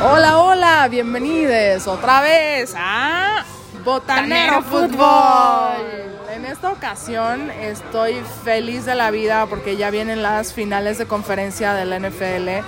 Hola, hola, bienvenidos otra vez a Botanero Botanero Fútbol. En esta ocasión estoy feliz de la vida porque ya vienen las finales de conferencia del NFL.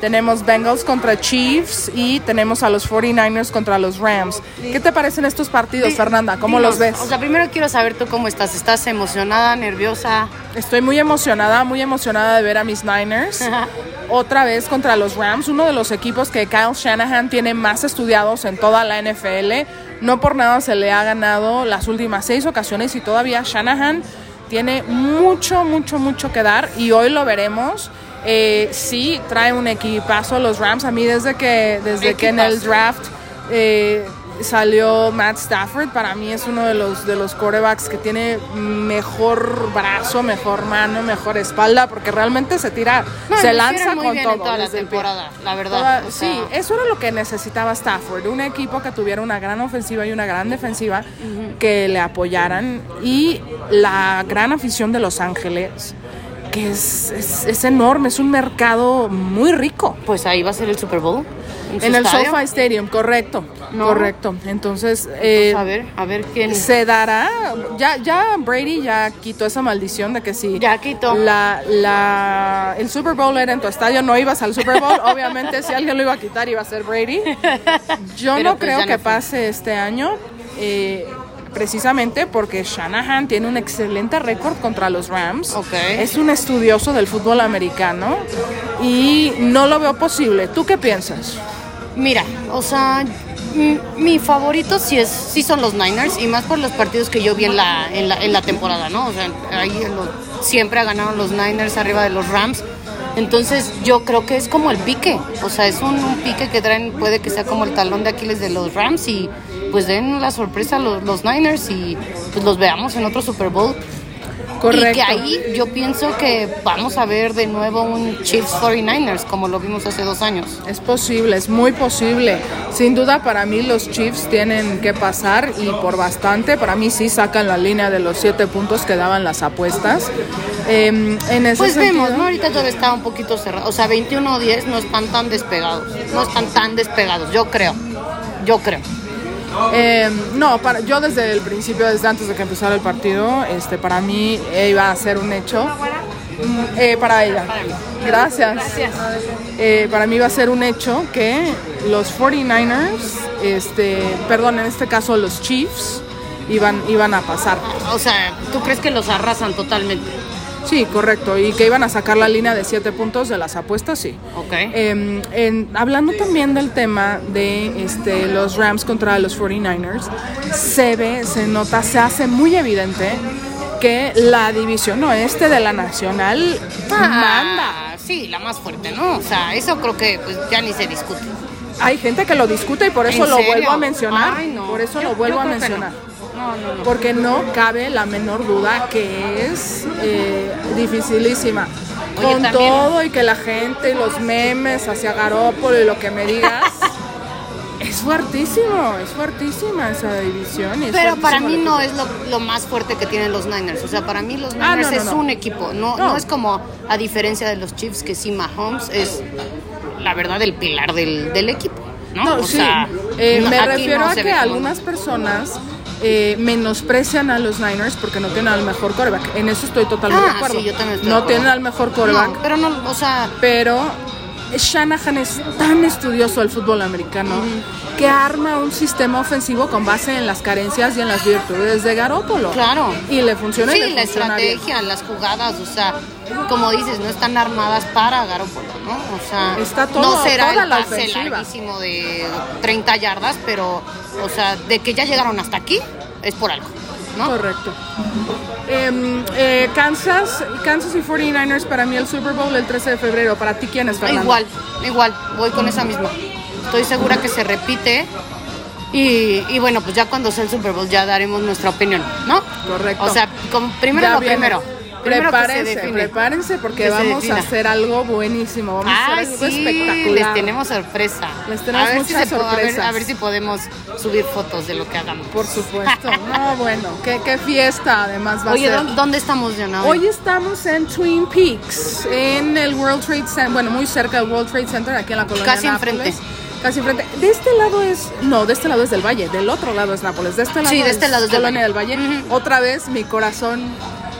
Tenemos Bengals contra Chiefs y tenemos a los 49ers contra los Rams. ¿Qué te parecen estos partidos, Fernanda? ¿Cómo Dinos, los ves? O sea, primero quiero saber tú cómo estás. ¿Estás emocionada, nerviosa? Estoy muy emocionada, muy emocionada de ver a mis Niners. Otra vez contra los Rams, uno de los equipos que Kyle Shanahan tiene más estudiados en toda la NFL. No por nada se le ha ganado las últimas seis ocasiones y todavía Shanahan tiene mucho, mucho, mucho que dar y hoy lo veremos. Eh, sí, trae un equipazo los Rams. A mí desde que, desde que en el draft eh, salió Matt Stafford, para mí es uno de los, de los quarterbacks que tiene mejor brazo, mejor mano, mejor espalda, porque realmente se tira, No, se lanza muy con bien todo. en toda la temporada, la verdad. Toda- o sea, sí, eso era lo que necesitaba Stafford, un equipo que tuviera una gran ofensiva y una gran defensiva que le apoyaran y la gran afición de Los Ángeles, que es, es, es enorme, es un mercado muy rico. Pues ahí va a ser el Super Bowl. En el. SoFi Stadium, correcto, No. correcto. Entonces, eh, A ver, a ver quién. se dará, ya, ya Brady ya quitó esa maldición de que si Ya quitó. la, la, el Super Bowl era en tu estadio, no ibas al Super Bowl, obviamente si alguien lo iba a quitar iba a ser Brady. Yo Pero no pues creo no que fue. pase este año, eh, precisamente porque Shanahan tiene un excelente récord contra los Rams. Ok. Es un estudioso del fútbol americano y no lo veo posible. ¿Tú qué piensas? Mira, o sea, mi favorito sí es sí son los Niners y más por los partidos que yo vi en la en la, en la temporada, ¿no? O sea, ahí los- siempre ganaron los Niners arriba de los Rams. Entonces yo creo que es como el pique, o sea, es un, un pique que traen, puede que sea como el talón de Aquiles de los Rams y pues den la sorpresa a los, los Niners y pues los veamos en otro Super Bowl. Y que ahí yo pienso que vamos a ver de nuevo un Chiefs 49ers como lo vimos hace dos años. Es posible, es muy posible. Sin duda para mí los Chiefs tienen que pasar y por bastante. Para mí sí sacan la línea de los siete puntos que daban las apuestas. Em, en ese Pues sentido, vemos, ¿no? Ahorita todavía está un poquito cerrado. O sea, 21 o 10 no están tan despegados. No están tan despegados, yo creo. Yo creo. Em, no, para, yo desde el principio, desde antes de que empezara el partido, este, para mí eh, iba a ser un hecho. Mm, eh, para ella. Gracias. Eh, para mí va a ser un hecho que los 49ers, este, perdón, en este caso los Chiefs, iban, iban a pasar. O sea, ¿tú crees que los arrasan totalmente? Sí, correcto. Y que iban a sacar la línea de siete puntos de las apuestas, sí. Ok. Eh, en- hablando también del tema de este, los Rams contra los 49ers, se ve, se nota, se hace muy evidente que la división oeste de la nacional manda. Ah, sí, la más fuerte, ¿no? O sea, eso creo que pues, ya ni se discute. Hay gente que lo discute y por eso ¿En lo serio? vuelvo a mencionar. Ay, no. Por eso Yo- lo vuelvo a mencionar. No, no, no. Porque no cabe la menor duda que es eh, dificilísima. Oye, Con también- todo y que la gente y los memes hacia Garópolo y lo que me digas. es fuertísimo, es fuertísima esa división. es Pero para mí no es lo, lo más fuerte que tienen los Niners. O sea, para mí los Ah, Niners no, no, es no. un equipo. No, No. es como, a diferencia de los Chiefs, que sí, Mahomes es, la verdad, el pilar del, del equipo. No, o sí. sea, Eh, me refiero a que algunas personas eh, menosprecian a los Niners porque no tienen al mejor coreback. En eso estoy totalmente de Ah, acuerdo. sí, yo también estoy de no acuerdo. tienen al mejor coreback. No, pero no, o sea, pero Shanahan es tan estudioso del fútbol americano que arma un sistema ofensivo con base en las carencias y en las virtudes de Garópolo. Claro. Y le funciona y sí, le la funciona bien. estrategia, las jugadas, o sea, como dices, no están armadas para Garoppolo, ¿no? O sea, Está todo- no será toda el pase larguísimo de 30 yardas, pero, o sea, de que ya llegaron hasta aquí, es por algo, ¿no? Correcto. Em, eh, Kansas, Kansas y 49ers para mí el Super Bowl el 13 de febrero. ¿Para ti quién es, Fernanda? Igual, igual, voy con esa misma. Estoy segura que se repite. Y, y bueno, pues ya cuando sea el Super Bowl ya daremos nuestra opinión, ¿no? Correcto. O sea, como primero Ya lo viene. primero. Prepárense, prepárense porque vamos a hacer algo buenísimo. Vamos a hacer algo sí, espectacular. les tenemos sorpresa. Les tenemos muchas si a ver- sorpresas. a ver si podemos subir fotos de lo que hagamos. Por supuesto. No, bueno, qué, qué fiesta además va Oye, a ser. ¿dó- ¿dónde estamos, Diana? Hoy estamos en Twin Peaks, en el World Trade Center, bueno, muy cerca del World Trade Center, aquí en la colonia Casi Nápoles. enfrente. casi enfrente. De este lado es, no, de este lado es del Valle, del otro lado es Nápoles, de este lado Sí, de este es lado es del Colonia del Valle. Otra vez mi corazón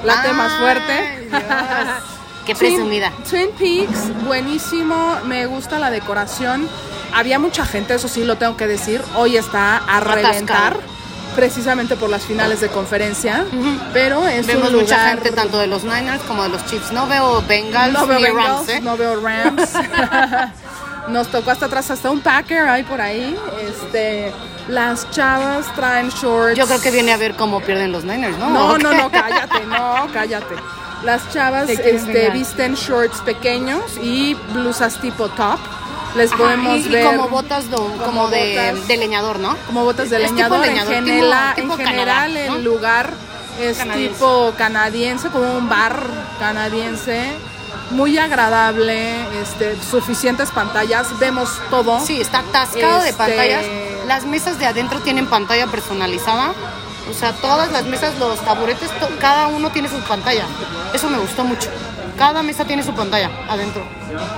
late más fuerte. Dios. Qué presumida. Twin Peaks, buenísimo, me gusta la decoración. Había mucha gente, eso sí lo tengo que decir. Hoy está a Atascado. reventar, precisamente por las finales de conferencia. Pero es Vemos un mucha lugar- gente tanto de los Niners como de los Chiefs. No veo Bengals no veo ni Bengals, Rams, ¿eh? no veo Rams. Nos tocó hasta atrás, hasta un Packer hay por ahí. Este, las chavas traen shorts. Yo creo que viene a ver cómo pierden los Niners, ¿no? No, ¿O no, no, cállate, no, cállate. Las chavas este, visten shorts pequeños y blusas tipo top. Les Ajá, podemos y, y ver como botas do- como, como de, botas. de leñador, ¿no? como botas de Es tipo leñador. tipo- en general Canadá, ¿no? el lugar es Canadiense. tipo canadiense, como un bar canadiense. Muy agradable, este, suficientes pantallas, vemos todo. Sí, está atascado de Este- pantallas. Las mesas de adentro tienen pantalla personalizada. O sea, todas las mesas, los taburetes, cada uno tiene su pantalla. Eso me gustó mucho. Cada mesa tiene su pantalla adentro.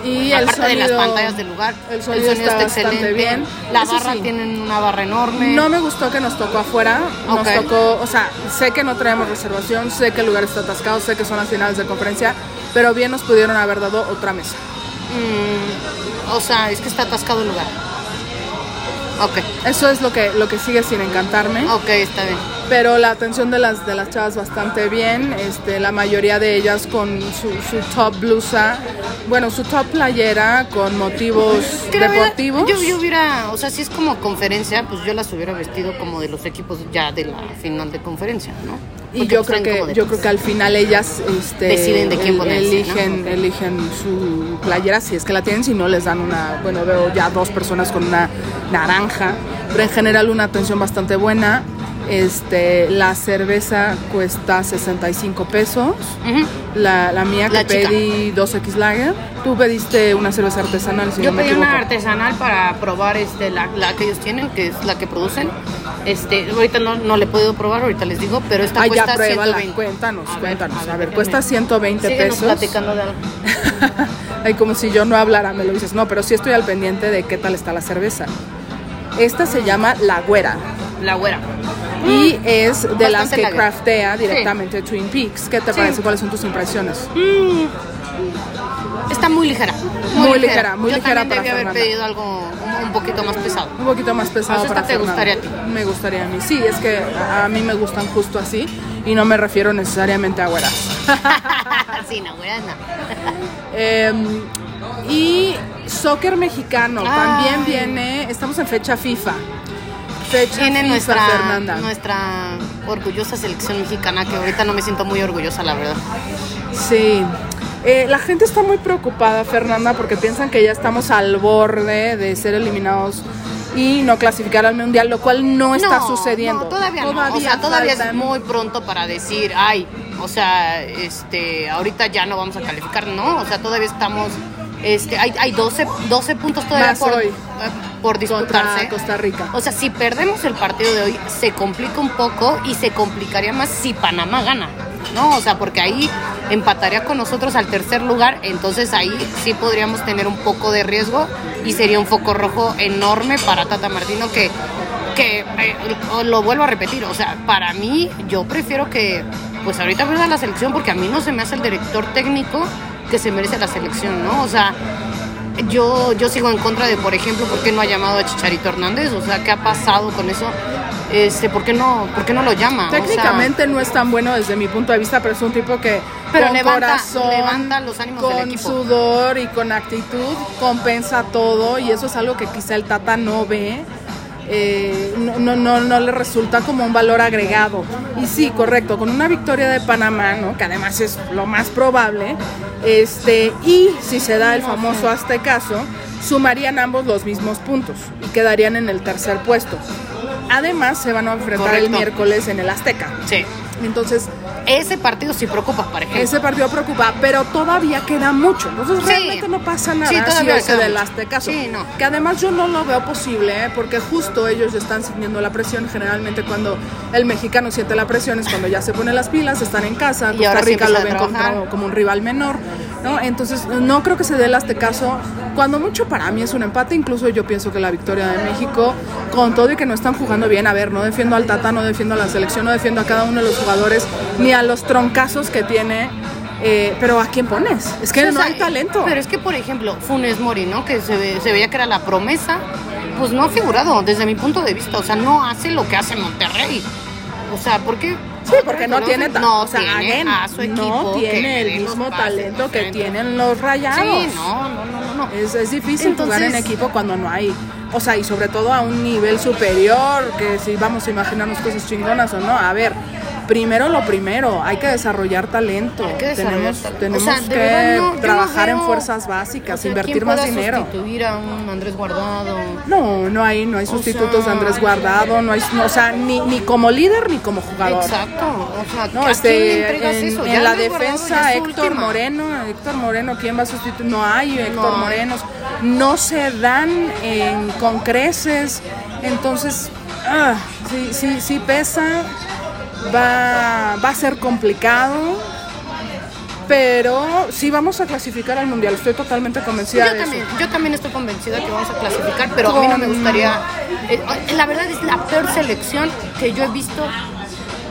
Y el Aparte de las sonido- pantallas del lugar. El sonido, está, bastante bien. La Eso barra sí, tienen una barra enorme. No me gustó que nos tocó afuera. Nos tocó, o sea, sé que no traemos reservación, sé que el lugar está atascado, sé que son las finales de conferencia, pero bien nos pudieron haber dado otra mesa. Mm, o sea, es que está atascado el lugar. Ok, Eso es lo que, lo que sigue sin encantarme. ok, está bien. Pero la atención de las, de las chavas bastante bien. Este, la mayoría de ellas con su, su top blusa, bueno, su top playera con motivos verdad, deportivos. Yo, yo hubiera, o sea, si es como conferencia, pues yo las hubiera vestido como de los equipos ya de la final de conferencia, ¿no? Y Porque, yo pues, creo traen como que yo creo que al final ellas este, Deciden de quién ponerse, eligen ¿no? eligen su playera si es que la tienen si no les dan una bueno veo ya dos personas con una naranja pero en general una atención bastante buena este la cerveza cuesta 65 pesos la, la mía que La pedí 2X Lager tú pediste una cerveza artesanal si Yo no me pedí una artesanal para probar este la, la que ellos tienen, que es la que producen. Este, ahorita no, no le he podido probar, ahorita les digo, pero esta Ay, ya cuesta pruébala, 120. cuéntanos, A ver, cuéntanos. A ver, cuesta 120 Síguenos pesos. platicando de algo. Ay, como si yo no hablara, me lo dices. No, pero sí estoy al pendiente de qué tal está la cerveza. Esta se llama La Güera La güera. Y es de las que craftea directamente Twin Peaks. ¿Qué te Sí. parece? ¿Cuáles son tus impresiones? Está muy ligera. Muy ligera, muy Yo ligera también para debí haber Fernanda. pedido algo un, poquito más pesado. Un poquito más pesado para te Fernanda. gustaría a ti. Me gustaría a mí. Sí, es que a mí me gustan justo así y no me refiero necesariamente a güeras. sí, no, güera, no. Eh, y soccer mexicano Ay. también viene. Estamos en fecha FIFA. Fecha Tiene nuestra, Fernanda. nuestra orgullosa selección mexicana, que ahorita no me siento muy orgullosa, la verdad. Sí. Eh, la gente está muy preocupada, Fernanda, porque piensan que ya estamos al borde de ser eliminados y no clasificar al mundial, lo cual no está sucediendo. No, todavía, no. O sea, todavía es muy pronto para decir, ay, o sea, este, ahorita ya no vamos a calificar, no. O sea, todavía estamos, este, hay, hay 12, 12 puntos todavía por, hoy. por disputarse. Costa Rica. O sea, si perdemos el partido de hoy, se complica un poco y se complicaría más si Panamá gana, ¿no? O sea, porque ahí empataría con nosotros al tercer lugar, entonces ahí sí podríamos tener un poco de riesgo y sería un foco rojo enorme para Tata Martino que, que eh, lo vuelvo a repetir, o sea, para mí yo prefiero que pues ahorita pierda la selección porque a mí no se me hace el director técnico que se merece la selección, ¿no? O sea, yo, yo sigo en contra de, por ejemplo, por qué no ha llamado a Chicharito Hernández, o sea, ¿qué ha pasado con eso? Este, ¿por qué no, por qué no lo llama? O sea, Técnicamente no es tan bueno desde mi punto de vista, pero es un tipo que Pero con levanta- corazón, levanta los ánimos con del equipo. sudor y con actitud compensa todo y eso es algo que quizá el Tata no ve. Eh, no, no, no, no le resulta como un valor agregado. Y sí, correcto, con una victoria de Panamá, ¿no? que además es lo más probable, este, y si se da el famoso aztecaso, sumarían ambos los mismos puntos y quedarían en el tercer puesto. Además, se van a enfrentar el miércoles en el Azteca. sí. Entonces, Ese partido sí preocupa, por ejemplo. ese partido preocupa, pero todavía queda mucho. Entonces, Sí. realmente no pasa nada Sí, si todavía del. Aztecaso. Sí, no. Que además yo no lo veo posible, ¿eh? porque justo ellos están sintiendo la presión. Generalmente cuando el mexicano siente la presión es cuando ya se pone las pilas, están en casa, Y Costa Rica lo ven como, como un rival menor. ¿No? Entonces, no creo que se dé el Aztecaso. cuando mucho para mí es un empate, incluso yo pienso que la victoria de México, con todo y que no están jugando bien, a ver, no defiendo al Tata, no defiendo a la selección, no defiendo a cada uno de los jugadores, ni a los troncazos que tiene. eh, pero ¿a quién pones? Es que no hay talento. Pero es que, por ejemplo, Funes Mori, ¿no? Que se, ve- se veía que era la promesa, pues no ha figurado desde mi punto de vista. O sea, no hace lo que hace Monterrey. O sea, ¿por qué? Sí, porque no tiene, no o sea, tiene again, a su equipo no tiene el mismo talento que tienen los rayados. Sí, no, no, no, no. Es, es difícil jugar en equipo cuando no hay, o sea, y sobre todo a un nivel superior, que si vamos a imaginarnos cosas chingonas o no, a ver, primero lo primero, hay que desarrollar talento, Hay que desarrollar tenemos, tenemos O sea, de que verdad, no, yo no trabajar en fuerzas básicas, O sea, invertir ¿quién más dinero. sustituir a un Andrés Guardado? No, no hay, no hay sustitutos de sea- Andrés Guardado, no hay, no, o sea, ni, ni como líder ni como jugador. Exacto. O sea, No, ¿a este, en, eso? en la Andrés defensa Héctor última. Moreno, Héctor Moreno, ¿quién va a sustituir? No hay Héctor No. Morenos, no se dan en, con creces, entonces, ah, sí, sí, sí pesa, va, va a ser complicado, pero sí vamos a clasificar al Mundial, estoy totalmente convencida Yo de también, eso. yo también estoy convencida que vamos a clasificar, pero a mí no me gustaría. eh, la verdad es la peor selección que yo he visto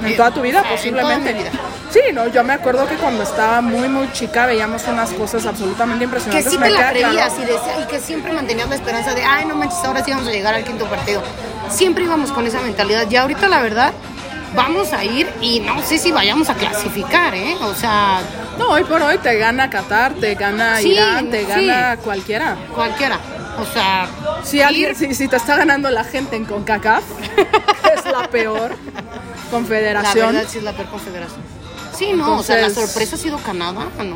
En toda tu vida, en toda posiblemente. mi vida. Sí, no, yo me acuerdo que cuando estaba muy, muy chica veíamos unas cosas absolutamente Que impresionantes. me la claro. y, decía- y que siempre mantenías la esperanza de, ay, no manches, ahora sí vamos a llegar al quinto partido. Siempre íbamos con esa mentalidad. Y ahorita, la verdad, vamos a ir y no sé si vayamos a clasificar, ¿eh? O sea, No, hoy por hoy te gana Qatar, te gana Sí, Irán, te sí. gana cualquiera. cualquiera. O sea, Si, alguien, ir- si, si te está ganando la gente en CONCACAF, que es la peor la confederación, verdad sí es la peor confederación. Sí, no, o sea, la sorpresa ha sido Canadá, ¿no?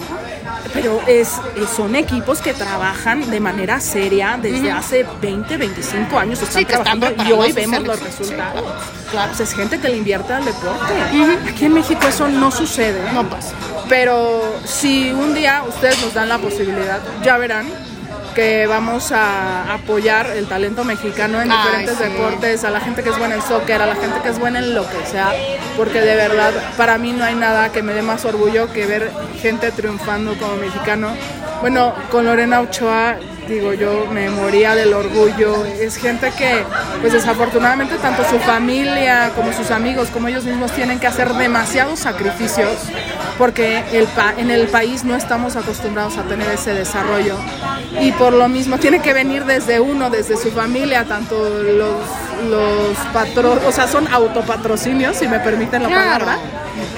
pero es, son equipos que trabajan de manera seria desde hace 20, 25 años, están Sí, que están trabajando y hoy vemos los selección, sí, resultados. claro. O sea, es gente que le invierte al deporte. Aquí en México eso no sucede. No pasa. Pero si un día ustedes nos dan la posibilidad, ya verán que vamos a apoyar el talento mexicano en Ay, diferentes sí. deportes, a la gente que es buena en soccer, a la gente que es buena en lo que sea, porque de verdad para mí no hay nada que me dé más orgullo que ver gente triunfando como mexicano. Bueno, con Lorena Ochoa, digo yo, me moría del orgullo. Es gente que, pues desafortunadamente, tanto su familia como sus amigos, como ellos mismos, tienen que hacer demasiados sacrificios porque el pa- en el país no estamos acostumbrados a tener ese desarrollo. Y por lo mismo, tiene que venir desde uno, desde su familia, tanto los, los patro, o sea, son autopatrocinios, si me permiten la palabra.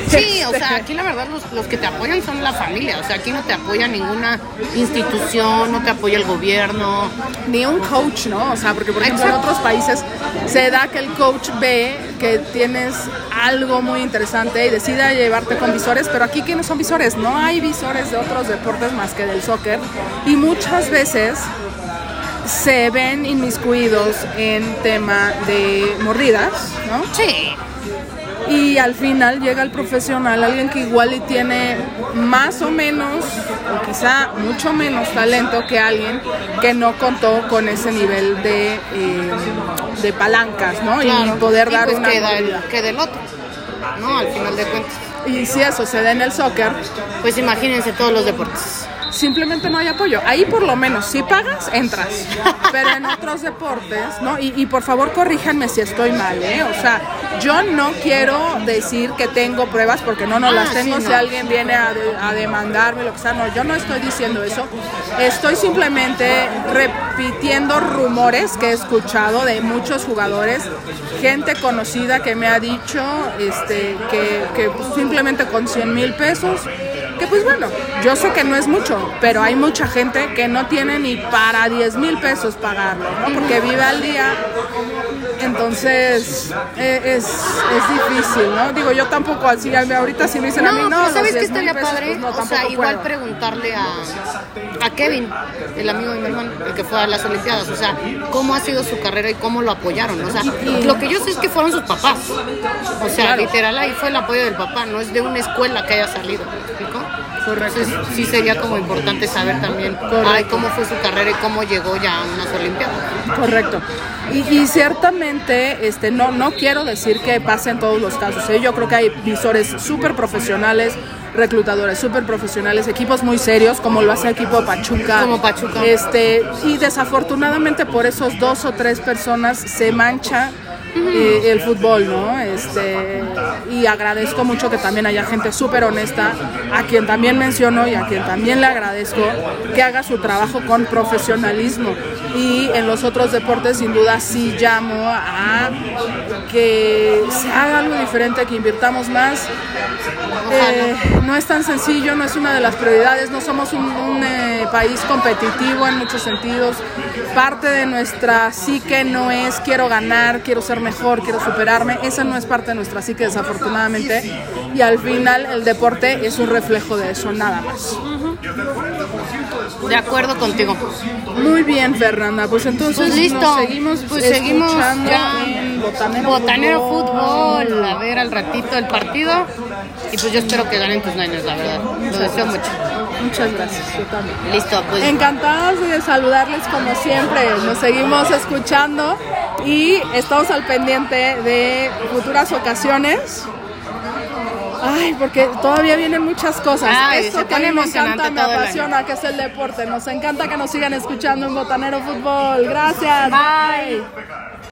Sí, o sea, aquí la verdad los, los que te apoyan son la familia, o sea, aquí no te apoya ninguna institución, no te apoya el gobierno. ni un coach, ¿no? O sea, porque por ejemplo en otros países se da que el coach ve que tienes algo muy interesante y decide llevarte con visores, pero aquí ¿quiénes son visores? No hay visores de otros deportes más que del soccer y muchas veces se ven inmiscuidos en tema de mordidas, ¿no? Sí. Y al final llega el profesional, alguien que igual y tiene más o menos, o quizá mucho menos talento que alguien que no contó con ese nivel de, eh, de palancas, ¿no? Y poder Y dar pues una queda el, queda el otro, ¿no? Al final de cuentas. Y si eso se da en el soccer, Pues imagínense todos los deportes. Simplemente no hay apoyo. Ahí por lo menos, si pagas, entras. Pero en otros deportes, ¿no? Y, y por favor corríjanme si estoy mal, ¿eh? O sea, yo no quiero decir que tengo pruebas porque no, no Ah, las tengo. sí, Si alguien viene a, a demandarme, lo que sea, no, yo no estoy diciendo eso. Estoy simplemente repitiendo rumores que he escuchado de muchos jugadores, gente conocida que me ha dicho este, que, que simplemente con 100 mil pesos que pues bueno, yo sé que no es mucho, pero hay mucha gente que no tiene ni para 10 mil pesos pagarlo, ¿no? Porque vive al día. Entonces eh, es, es difícil, ¿no? Digo, yo tampoco así, ahorita si me dicen a mí, no, ¿sabes qué 10 mil estaría pesos, padre? pues no, o sea, igual puedo. preguntarle a, a Kevin, el amigo de mi hermano, el que fue a las Olimpiadas, o sea, cómo ha sido su carrera y cómo lo apoyaron. O sea, lo que yo sé es que fueron sus papás. O sea, literal ahí fue el apoyo del papá, no es de una escuela que haya salido. Entonces sí sería como importante saber también ay, cómo fue su carrera y cómo llegó ya a unas Olimpiadas. Correcto. Y, y ciertamente, este, no, no quiero decir que pase en todos los casos. ¿eh? Yo creo que hay visores súper profesionales. reclutadores súper profesionales, equipos muy serios, como lo hace el equipo Pachuca. Como Pachuca. Este, y desafortunadamente por esos dos o tres personas se mancha eh, el fútbol, ¿no? Este, y agradezco mucho que también haya gente súper honesta, a quien también menciono y a quien también le agradezco que haga su trabajo con profesionalismo. Y en los otros deportes, sin duda, sí llamo a que se haga algo diferente, que invirtamos más. Eh, no es tan sencillo, no es una de las prioridades, no somos un, un, eh, país competitivo en muchos sentidos. Parte de nuestra psique no es quiero ganar, quiero ser mejor, quiero superarme. Esa no es parte de nuestra psique, desafortunadamente. Y al final el deporte es un reflejo de eso, nada más. De acuerdo contigo. Muy bien, Fernanda. Pues entonces Pues listo. nos seguimos Pues seguimos escuchando ya. en Botanero, Botanero Fútbol. A ver al ratito el partido. Y pues yo espero que ganen tus Niners, la verdad. Lo deseo mucho. Muchas gracias, yo también. Listo, pues. Encantados de saludarles como siempre. Nos seguimos escuchando y estamos al pendiente de futuras ocasiones. Ay, porque todavía vienen muchas cosas. Ay, Esto que me encanta, me apasiona, que es el deporte. Nos encanta que nos sigan escuchando en Botanero Fútbol. Gracias. Bye.